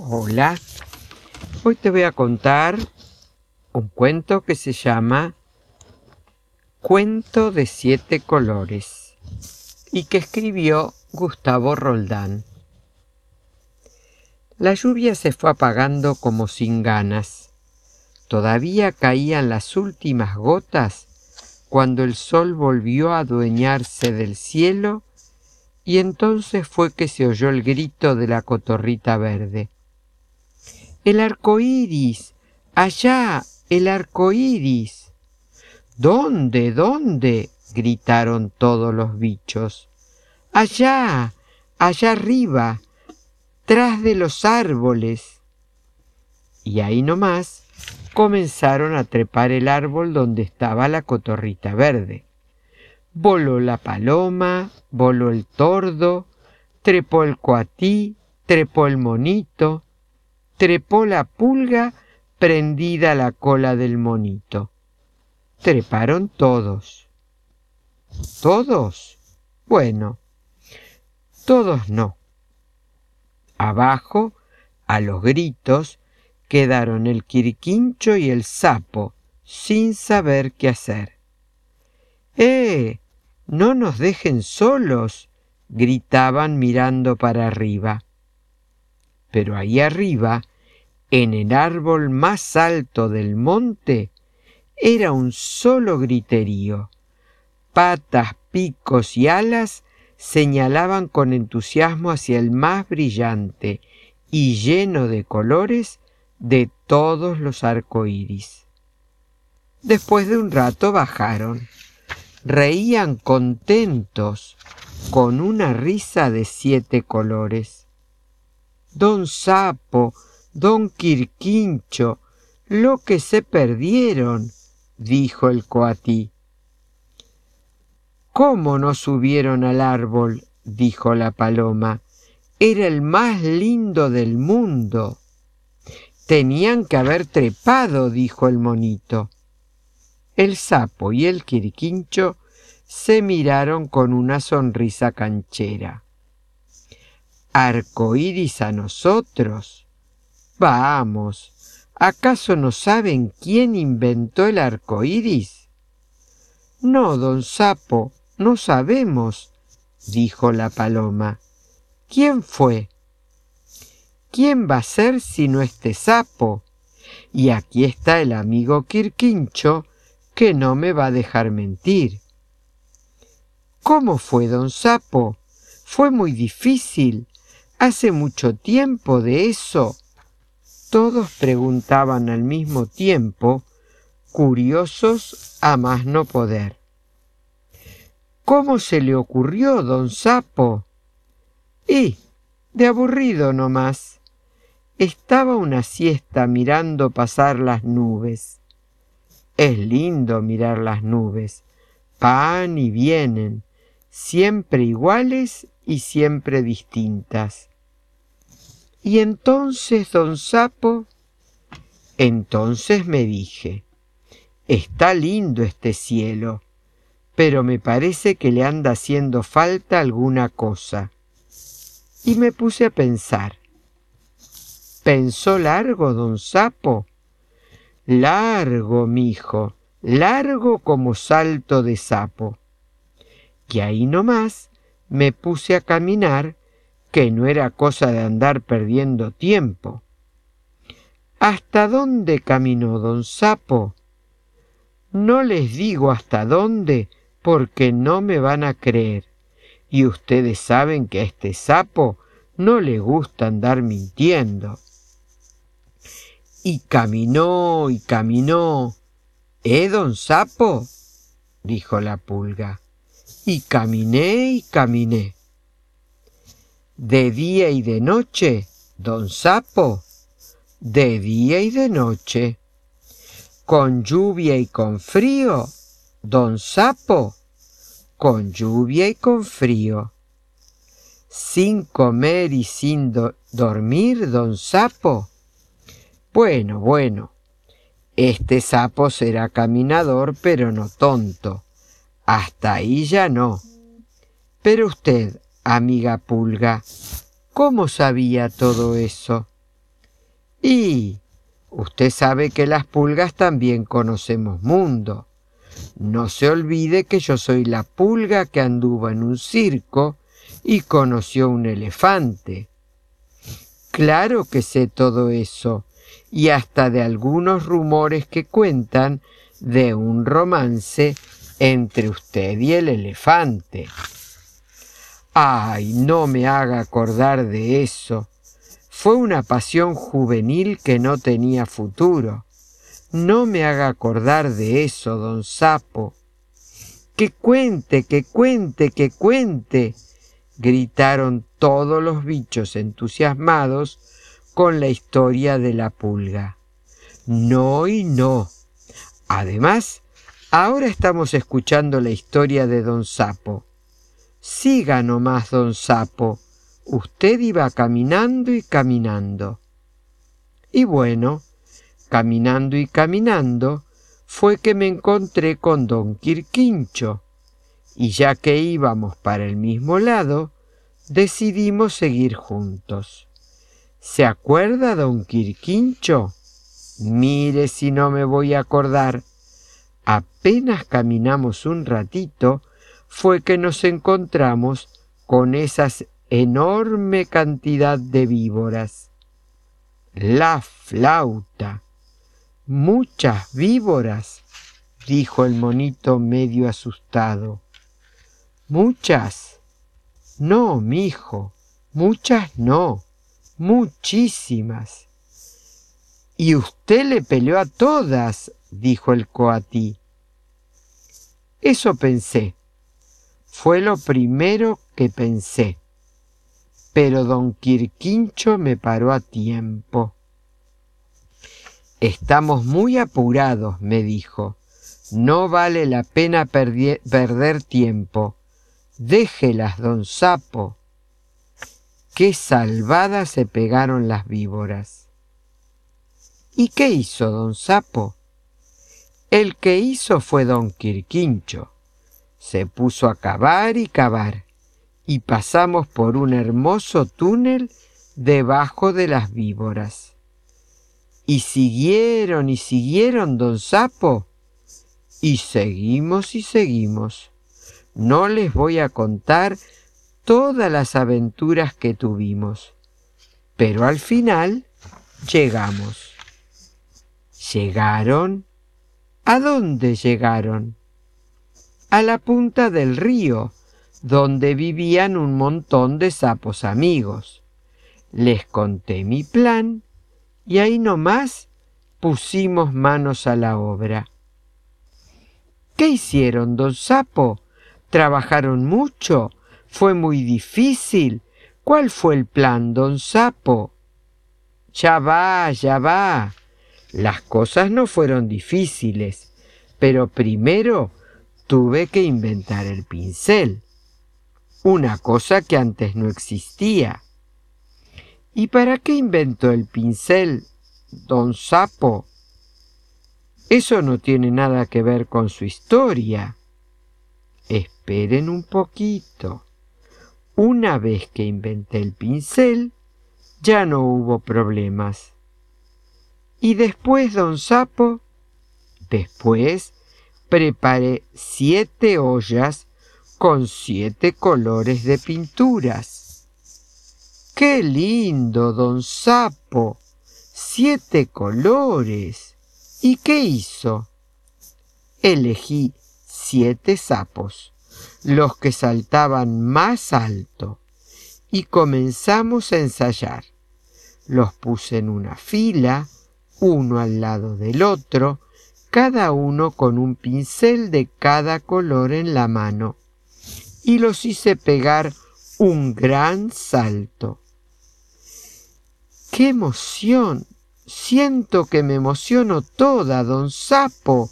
Hola, hoy te voy a contar un cuento que se llama Cuento de siete colores y que escribió Gustavo Roldán. La lluvia se fue apagando como sin ganas. Todavía caían las últimas gotas cuando el sol volvió a adueñarse del cielo y entonces fue que se oyó el grito de la cotorrita verde. El arco iris, allá, el arco iris. ¿Dónde? ¿Dónde? gritaron todos los bichos. Allá, allá arriba, tras de los árboles. Y ahí nomás comenzaron a trepar el árbol donde estaba la cotorrita verde. Voló la paloma, voló el tordo, trepó el coatí, trepó el monito, trepó la pulga prendida a la cola del monito. Treparon todos. ¿Todos? Bueno, todos no. Abajo, a los gritos, quedaron el quirquincho y el sapo, sin saber qué hacer. ¡Eh! No nos dejen solos, gritaban mirando para arriba. Pero ahí arriba, en el árbol más alto del monte, era un solo griterío. Patas, picos y alas señalaban con entusiasmo hacia el más brillante y lleno de colores de todos los arcoíris. Después de un rato bajaron. Reían contentos con una risa de siete colores. Don Sapo, Don Quirquincho, lo que se perdieron, dijo el coatí. ¿Cómo no subieron al árbol? dijo la paloma. Era el más lindo del mundo. Tenían que haber trepado, dijo el monito. El sapo y el quirquincho se miraron con una sonrisa canchera arcoíris a nosotros. Vamos, ¿acaso no saben quién inventó el arco iris? No, don Sapo, no sabemos, dijo la paloma. ¿Quién fue? ¿Quién va a ser sino este sapo? Y aquí está el amigo Quirquincho, que no me va a dejar mentir. ¿Cómo fue, don Sapo? Fue muy difícil. Hace mucho tiempo de eso. Todos preguntaban al mismo tiempo, curiosos a más no poder. ¿Cómo se le ocurrió, don Sapo? Y, de aburrido nomás. Estaba una siesta mirando pasar las nubes. Es lindo mirar las nubes. Van y vienen, siempre iguales y siempre distintas. Y entonces, don Sapo, entonces me dije, está lindo este cielo, pero me parece que le anda haciendo falta alguna cosa. Y me puse a pensar. ¿Pensó largo, don Sapo? Largo, mijo, largo como salto de sapo. Y ahí nomás me puse a caminar, que no era cosa de andar perdiendo tiempo. ¿Hasta dónde caminó don Sapo? No les digo hasta dónde porque no me van a creer. Y ustedes saben que a este sapo no le gusta andar mintiendo. Y caminó y caminó. ¿Eh, don Sapo? dijo la pulga y caminé y caminé. De día y de noche, don Sapo, de día y de noche. Con lluvia y con frío, don Sapo, con lluvia y con frío. Sin comer y sin dormir, don Sapo. Bueno, bueno, este sapo será caminador, pero no tonto hasta ahí ya no. Pero usted, amiga pulga, ¿cómo sabía todo eso? Y usted sabe que las pulgas también conocemos mundo. No se olvide que yo soy la pulga que anduvo en un circo y conoció un elefante. Claro que sé todo eso, y hasta de algunos rumores que cuentan de un romance entre usted y el elefante. Ay, no me haga acordar de eso. Fue una pasión juvenil que no tenía futuro. No me haga acordar de eso, don Sapo. Que cuente, que cuente, que cuente, gritaron todos los bichos entusiasmados con la historia de la pulga. No y no. Además, ahora estamos escuchando la historia de don Sapo. Siga nomás, don Sapo. Usted iba caminando y caminando. Y bueno, caminando y caminando, fue que me encontré con don Quirquincho, y ya que íbamos para el mismo lado, decidimos seguir juntos. ¿Se acuerda, don Quirquincho? Mire si no me voy a acordar. Apenas caminamos un ratito, fue que nos encontramos con esas enorme cantidad de víboras. La flauta. Muchas víboras, dijo el monito medio asustado. ¿Muchas? No, mi hijo, muchas no, muchísimas. Y usted le peleó a todas, dijo el coatí. Eso pensé. Fue lo primero que pensé. Pero don Quirquincho me paró a tiempo. Estamos muy apurados, me dijo. No vale la pena perder tiempo. Déjelas, don Sapo. Qué salvadas se pegaron las víboras. ¿Y qué hizo don Sapo? El que hizo fue don Quirquincho. Se puso a cavar y cavar, y pasamos por un hermoso túnel debajo de las víboras. Y siguieron y siguieron, don Sapo. Y seguimos y seguimos. No les voy a contar todas las aventuras que tuvimos. Pero al final llegamos. ¿Llegaron? ¿A dónde llegaron? A la punta del río, donde vivían un montón de sapos amigos. Les conté mi plan y ahí nomás pusimos manos a la obra. ¿Qué hicieron, don Sapo? ¿Trabajaron mucho? ¿Fue muy difícil? ¿Cuál fue el plan, don Sapo? Ya va, ya va. Las cosas no fueron difíciles, pero primero tuve que inventar el pincel, una cosa que antes no existía. ¿Y para qué inventó el pincel, don Sapo? Eso no tiene nada que ver con su historia. Esperen un poquito. Una vez que inventé el pincel, ya no hubo problemas. Y después, don Sapo, después preparé siete ollas con siete colores de pinturas. ¡Qué lindo, don Sapo! Siete colores. ¿Y qué hizo? Elegí siete sapos, los que saltaban más alto, y comenzamos a ensayar. Los puse en una fila, uno al lado del otro, cada uno con un pincel de cada color en la mano, y los hice pegar un gran salto. ¡Qué emoción! Siento que me emociono toda, don Sapo,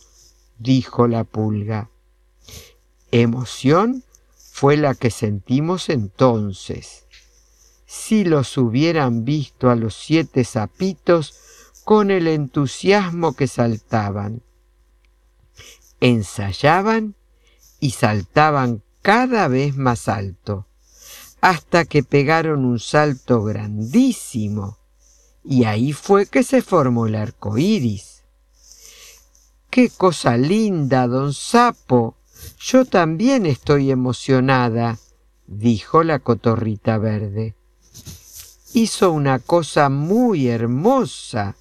dijo la pulga. Emoción fue la que sentimos entonces. Si los hubieran visto a los siete sapitos con el entusiasmo que saltaban. Ensayaban y saltaban cada vez más alto, hasta que pegaron un salto grandísimo y ahí fue que se formó el arco iris. ¡Qué cosa linda, don Sapo! Yo también estoy emocionada, dijo la cotorrita verde. Hizo una cosa muy hermosa,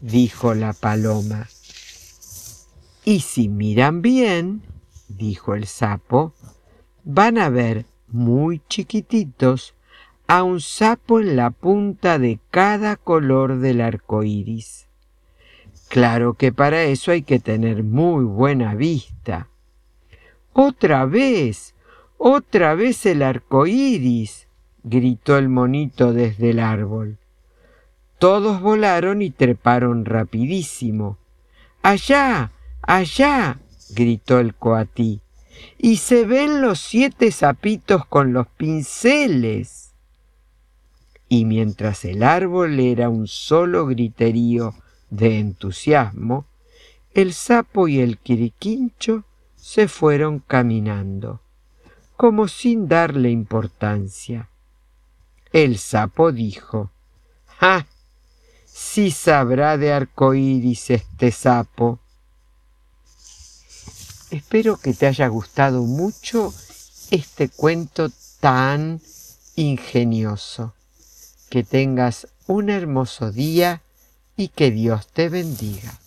dijo la paloma. Y si miran bien, dijo el sapo, van a ver muy chiquititos a un sapo en la punta de cada color del arco iris. Claro que para eso hay que tener muy buena vista. ¡Otra vez! ¡Otra vez el arco iris! gritó el monito desde el árbol. Todos volaron y treparon rapidísimo. ¡Allá! ¡Allá! gritó el coatí. Y se ven los siete sapitos con los pinceles. Y mientras el árbol era un solo griterío de entusiasmo, el sapo y el quiriquincho se fueron caminando, como sin darle importancia. El sapo dijo, ¡Ah! Sí sabrá de arcoíris este sapo. Espero que te haya gustado mucho este cuento tan ingenioso. Que tengas un hermoso día y que Dios te bendiga.